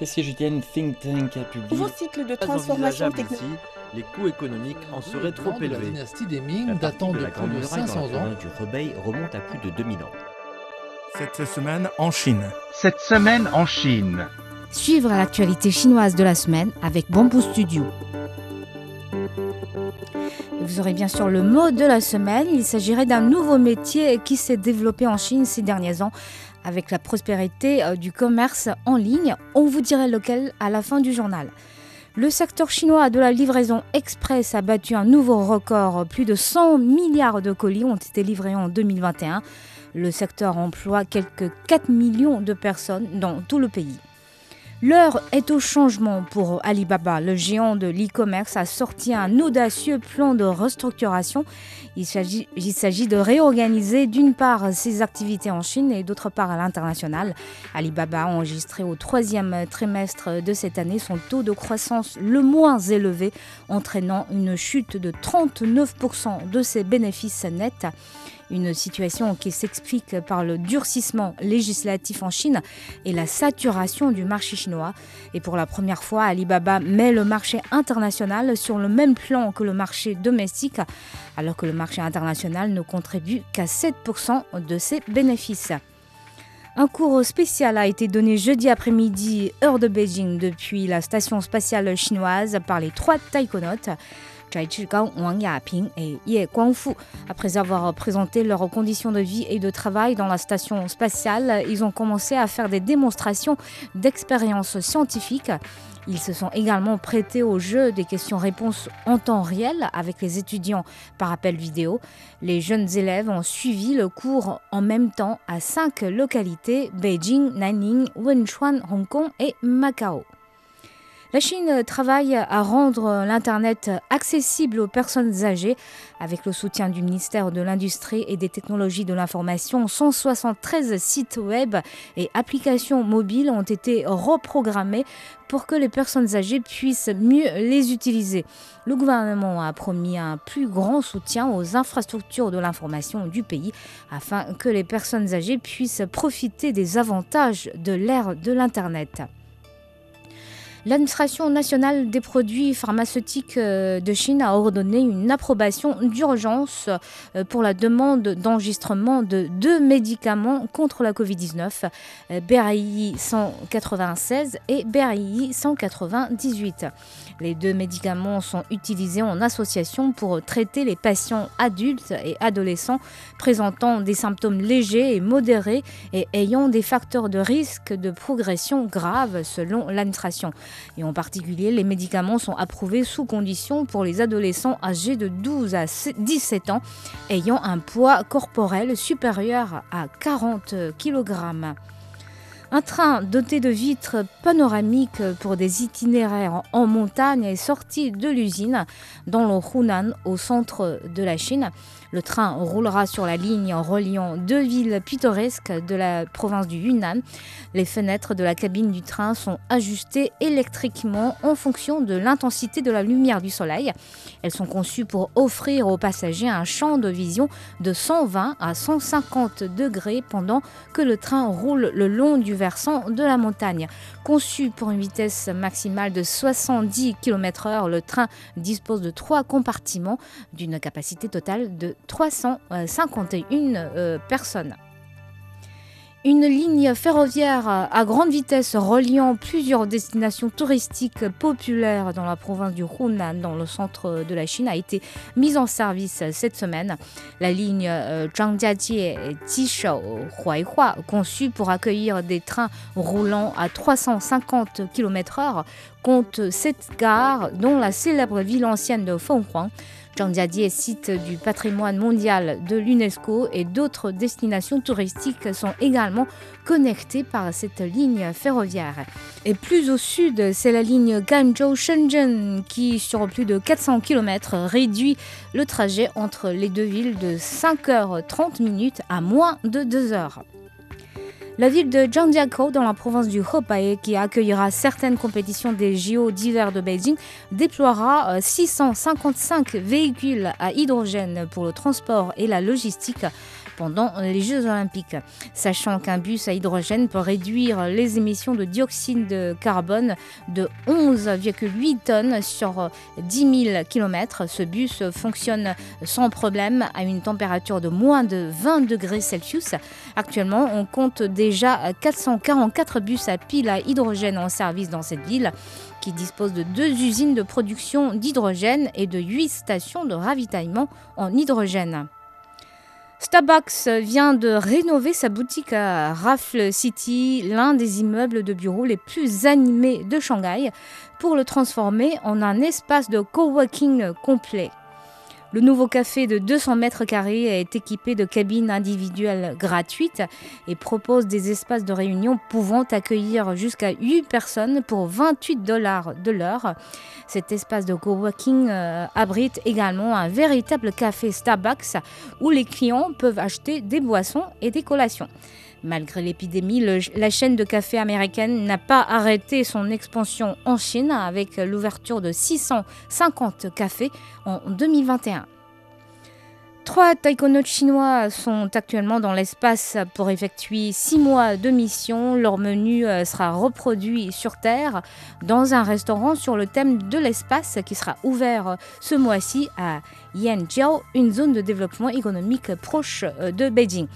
Et si je une think tank a publié Nouveau cycle de transformation technologique. Les coûts économiques en seraient trop élevés. La dynastie des Ming datant de, plus de 500 ans du Rebei remonte à plus de 2000 ans. Cette semaine en Chine. Cette semaine en Chine. Suivre l'actualité chinoise de la semaine avec Bamboo Studio. Vous aurez bien sûr le mot de la semaine. Il s'agirait d'un nouveau métier qui s'est développé en Chine ces derniers ans avec la prospérité euh, du commerce en ligne. On vous dirait lequel à la fin du journal. Le secteur chinois de la livraison express a battu un nouveau record. Plus de 100 milliards de colis ont été livrés en 2021. Le secteur emploie quelques 4 millions de personnes dans tout le pays. L'heure est au changement pour Alibaba. Le géant de l'e-commerce a sorti un audacieux plan de restructuration. Il s'agit de réorganiser d'une part ses activités en Chine et d'autre part à l'international. Alibaba a enregistré au troisième trimestre de cette année son taux de croissance le moins élevé, entraînant une chute de 39% de ses bénéfices nets. Une situation qui s'explique par le durcissement législatif en Chine et la saturation du marché chinois. Et pour la première fois, Alibaba met le marché international sur le même plan que le marché domestique, alors que le marché international ne contribue qu'à 7% de ses bénéfices. Un cours spécial a été donné jeudi après-midi, heure de Beijing, depuis la station spatiale chinoise par les trois taïkonautes. Zhai Zhigang, Wang Yaping et Ye Guangfu. Après avoir présenté leurs conditions de vie et de travail dans la station spatiale, ils ont commencé à faire des démonstrations d'expériences scientifiques. Ils se sont également prêtés au jeu des questions-réponses en temps réel avec les étudiants par appel vidéo. Les jeunes élèves ont suivi le cours en même temps à cinq localités Beijing, Nanning, Wenchuan, Hong Kong et Macao. La Chine travaille à rendre l'Internet accessible aux personnes âgées. Avec le soutien du ministère de l'Industrie et des Technologies de l'Information, 173 sites web et applications mobiles ont été reprogrammés pour que les personnes âgées puissent mieux les utiliser. Le gouvernement a promis un plus grand soutien aux infrastructures de l'information du pays afin que les personnes âgées puissent profiter des avantages de l'ère de l'Internet. L'administration nationale des produits pharmaceutiques euh, de Chine a ordonné une approbation d'urgence euh, pour la demande d'enregistrement de deux médicaments contre la Covid-19, BRI 196 et BRI 198. Les deux médicaments sont utilisés en association pour traiter les patients adultes et adolescents présentant des symptômes légers et modérés et ayant des facteurs de risque de progression grave selon l'administration. Et en particulier, les médicaments sont approuvés sous condition pour les adolescents âgés de 12 à 17 ans ayant un poids corporel supérieur à 40 kg. Un train doté de vitres panoramiques pour des itinéraires en montagne est sorti de l'usine dans le Hunan, au centre de la Chine. Le train roulera sur la ligne reliant deux villes pittoresques de la province du Yunnan. Les fenêtres de la cabine du train sont ajustées électriquement en fonction de l'intensité de la lumière du soleil. Elles sont conçues pour offrir aux passagers un champ de vision de 120 à 150 degrés pendant que le train roule le long du versant de la montagne. Conçu pour une vitesse maximale de 70 km/h, le train dispose de trois compartiments d'une capacité totale de 351 euh, personnes. Une ligne ferroviaire à grande vitesse reliant plusieurs destinations touristiques populaires dans la province du Hunan, dans le centre de la Chine, a été mise en service cette semaine. La ligne euh, Zhangjiajie-Jishou-Huaihua, conçue pour accueillir des trains roulant à 350 km/h, compte sept gares, dont la célèbre ville ancienne de Fenghuang. Est site du patrimoine mondial de l'UNESCO et d'autres destinations touristiques sont également connectées par cette ligne ferroviaire. Et plus au sud, c'est la ligne Guangzhou-Shenzhen qui, sur plus de 400 km, réduit le trajet entre les deux villes de 5h30 minutes à moins de 2 heures. La ville de Zhangjiakou, dans la province du Hebei, qui accueillera certaines compétitions des JO d'hiver de Beijing, déploiera 655 euh, véhicules à hydrogène pour le transport et la logistique pendant les Jeux olympiques. Sachant qu'un bus à hydrogène peut réduire les émissions de dioxyde de carbone de 11,8 tonnes sur 10 000 km, ce bus fonctionne sans problème à une température de moins de 20 degrés Celsius. Actuellement, on compte déjà 444 bus à pile à hydrogène en service dans cette ville qui dispose de deux usines de production d'hydrogène et de huit stations de ravitaillement en hydrogène. Starbucks vient de rénover sa boutique à Raffle City, l'un des immeubles de bureaux les plus animés de Shanghai, pour le transformer en un espace de coworking complet. Le nouveau café de 200 mètres carrés est équipé de cabines individuelles gratuites et propose des espaces de réunion pouvant accueillir jusqu'à 8 personnes pour 28 dollars de l'heure. Cet espace de coworking euh, abrite également un véritable café Starbucks où les clients peuvent acheter des boissons et des collations. Malgré l'épidémie, la chaîne de café américaine n'a pas arrêté son expansion en Chine avec l'ouverture de 650 cafés en 2021. Trois taïkonautes chinois sont actuellement dans l'espace pour effectuer six mois de mission. Leur menu euh, sera reproduit sur Terre dans un restaurant sur le thème de l'espace qui sera ouvert ce mois-ci à Yanjiao, une zone de développement économique proche euh, de Beijing.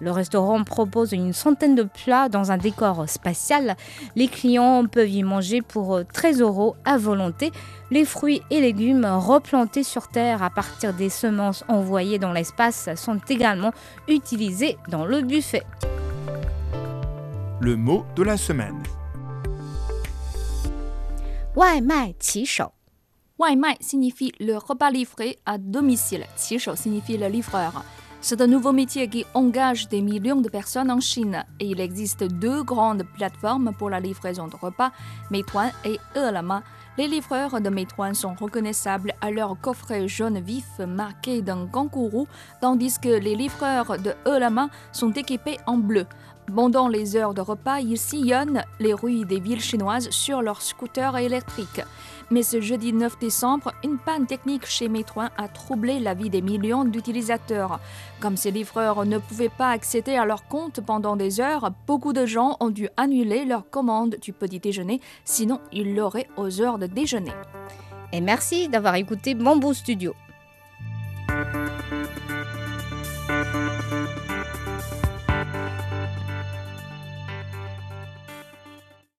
Le restaurant propose une centaine de plats dans un décor spatial. Les clients peuvent y manger pour 13 euros à volonté. Les fruits et légumes replantés sur Terre à partir des semences envoyées dans l'espace sont également utilisés dans le buffet. Le mot de la semaine. Wai signifie le repas livré à domicile. Signifie le livreur. C'est un nouveau métier qui engage des millions de personnes en Chine et il existe deux grandes plateformes pour la livraison de repas, Meituan et Elama. Les livreurs de Meituan sont reconnaissables à leur coffret jaune vif marqué d'un kangourou, tandis que les livreurs de Elama sont équipés en bleu. Pendant les heures de repas, ils sillonnent les rues des villes chinoises sur leurs scooters électriques. Mais ce jeudi 9 décembre, une panne technique chez Meituan a troublé la vie des millions d'utilisateurs. Comme ces livreurs ne pouvaient pas accéder à leur compte pendant des heures, beaucoup de gens ont dû annuler leur commande du petit déjeuner, sinon ils l'auraient aux heures de déjeuner. Et merci d'avoir écouté Bamboo Studio.